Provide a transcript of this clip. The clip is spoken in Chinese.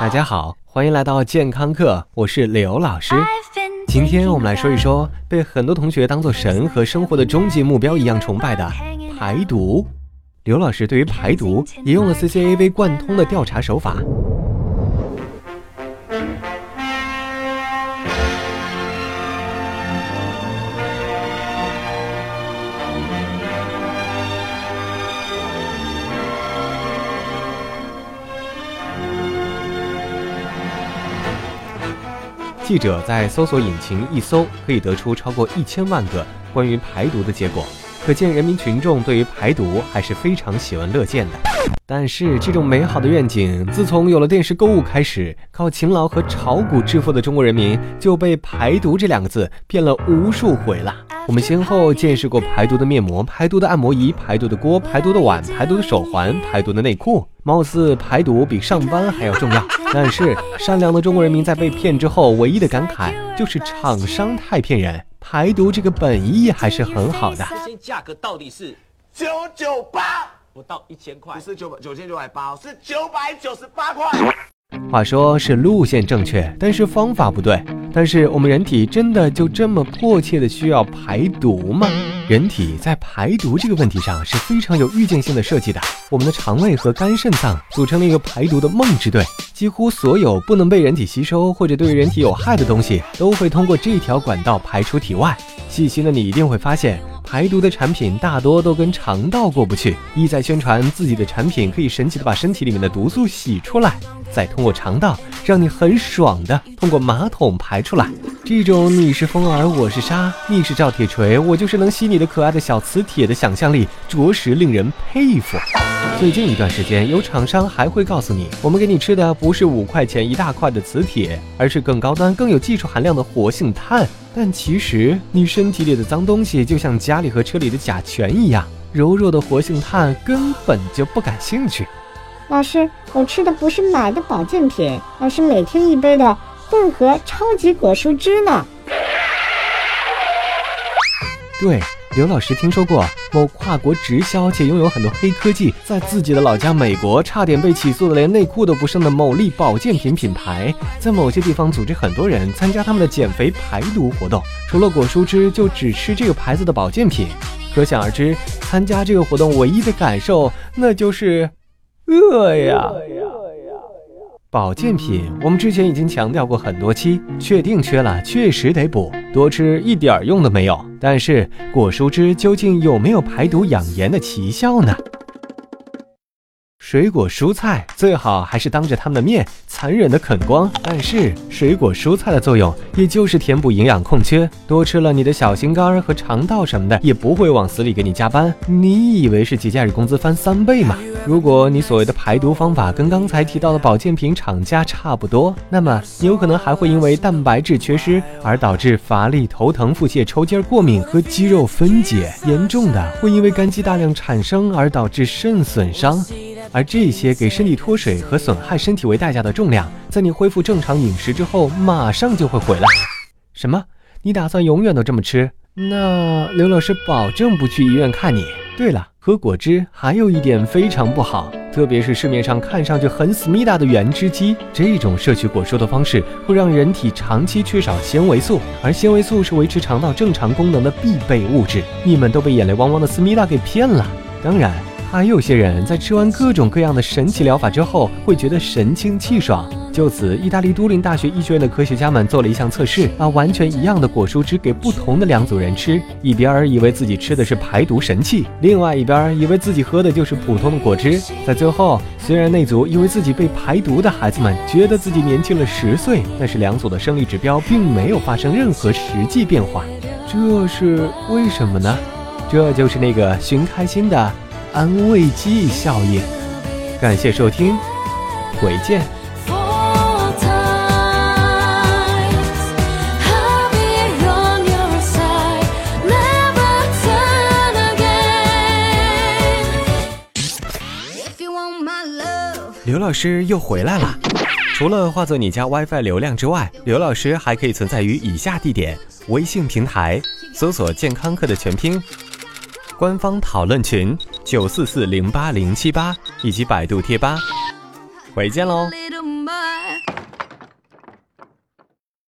大家好，欢迎来到健康课，我是刘老师。今天我们来说一说被很多同学当做神和生活的终极目标一样崇拜的排毒。刘老师对于排毒也用了 CCAV 贯通的调查手法。记者在搜索引擎一搜，可以得出超过一千万个关于排毒的结果，可见人民群众对于排毒还是非常喜闻乐见的。但是，这种美好的愿景，自从有了电视购物开始，靠勤劳和炒股致富的中国人民就被“排毒”这两个字骗了无数回了。我们先后见识过排毒的面膜、排毒的按摩仪、排毒的锅、排毒的碗、排毒的手环、排毒的内裤，貌似排毒比上班还要重要。但是，善良的中国人民在被骗之后，唯一的感慨就是厂商太骗人。排毒这个本意还是很好的。价格到底是九九八，不到一千块不？是九百九千九百八，是九百九十八块。话说是路线正确，但是方法不对。但是我们人体真的就这么迫切的需要排毒吗？人体在排毒这个问题上是非常有预见性的设计的。我们的肠胃和肝肾脏组成了一个排毒的梦之队，几乎所有不能被人体吸收或者对人体有害的东西，都会通过这条管道排出体外。细心的你一定会发现，排毒的产品大多都跟肠道过不去，意在宣传自己的产品可以神奇的把身体里面的毒素洗出来，再通过肠道让你很爽的通过马桶排出来。这种你是风儿，我是沙，你是赵铁锤，我就是能吸你的可爱的小磁铁的想象力，着实令人佩服。最近一段时间，有厂商还会告诉你，我们给你吃的不是五块钱一大块的磁铁，而是更高端、更有技术含量的活性炭。但其实，你身体里的脏东西就像家里和车里的甲醛一样，柔弱的活性炭根本就不感兴趣。老师，我吃的不是买的保健品，而是每天一杯的混合超级果蔬汁呢。对，刘老师听说过某跨国直销且拥有很多黑科技，在自己的老家美国差点被起诉的连内裤都不剩的某力保健品品牌，在某些地方组织很多人参加他们的减肥排毒活动，除了果蔬汁，就只吃这个牌子的保健品。可想而知，参加这个活动唯一的感受，那就是饿呀。保健品，我们之前已经强调过很多期，确定缺了确实得补，多吃一点用都没有。但是果蔬汁究竟有没有排毒养颜的奇效呢？水果蔬菜最好还是当着他们的面残忍的啃光，但是水果蔬菜的作用也就是填补营养空缺，多吃了你的小心肝和肠道什么的也不会往死里给你加班。你以为是节假日工资翻三倍吗？如果你所谓的排毒方法跟刚才提到的保健品厂家差不多，那么你有可能还会因为蛋白质缺失而导致乏力、头疼、腹泻、抽筋、过敏和肌肉分解，严重的会因为肝肌大量产生而导致肾损伤。而这些给身体脱水和损害身体为代价的重量，在你恢复正常饮食之后，马上就会回来。什么？你打算永远都这么吃？那刘老师保证不去医院看你。对了，喝果汁还有一点非常不好，特别是市面上看上去很思密达的原汁机，这种摄取果蔬的方式会让人体长期缺少纤维素，而纤维素是维持肠道正常功能的必备物质。你们都被眼泪汪汪的思密达给骗了。当然。还有些人在吃完各种各样的神奇疗法之后，会觉得神清气爽。就此，意大利都灵大学医学院的科学家们做了一项测试，把完全一样的果蔬汁给不同的两组人吃，一边儿以为自己吃的是排毒神器，另外一边儿以为自己喝的就是普通的果汁。在最后，虽然那组以为自己被排毒的孩子们觉得自己年轻了十岁，但是两组的生理指标并没有发生任何实际变化。这是为什么呢？这就是那个寻开心的。安慰剂效应。感谢收听，回见。刘老师又回来了。除了化作你家 WiFi 流量之外，刘老师还可以存在于以下地点：微信平台搜索“健康课”的全拼。官方讨论群九四四零八零七八以及百度贴吧，回见喽。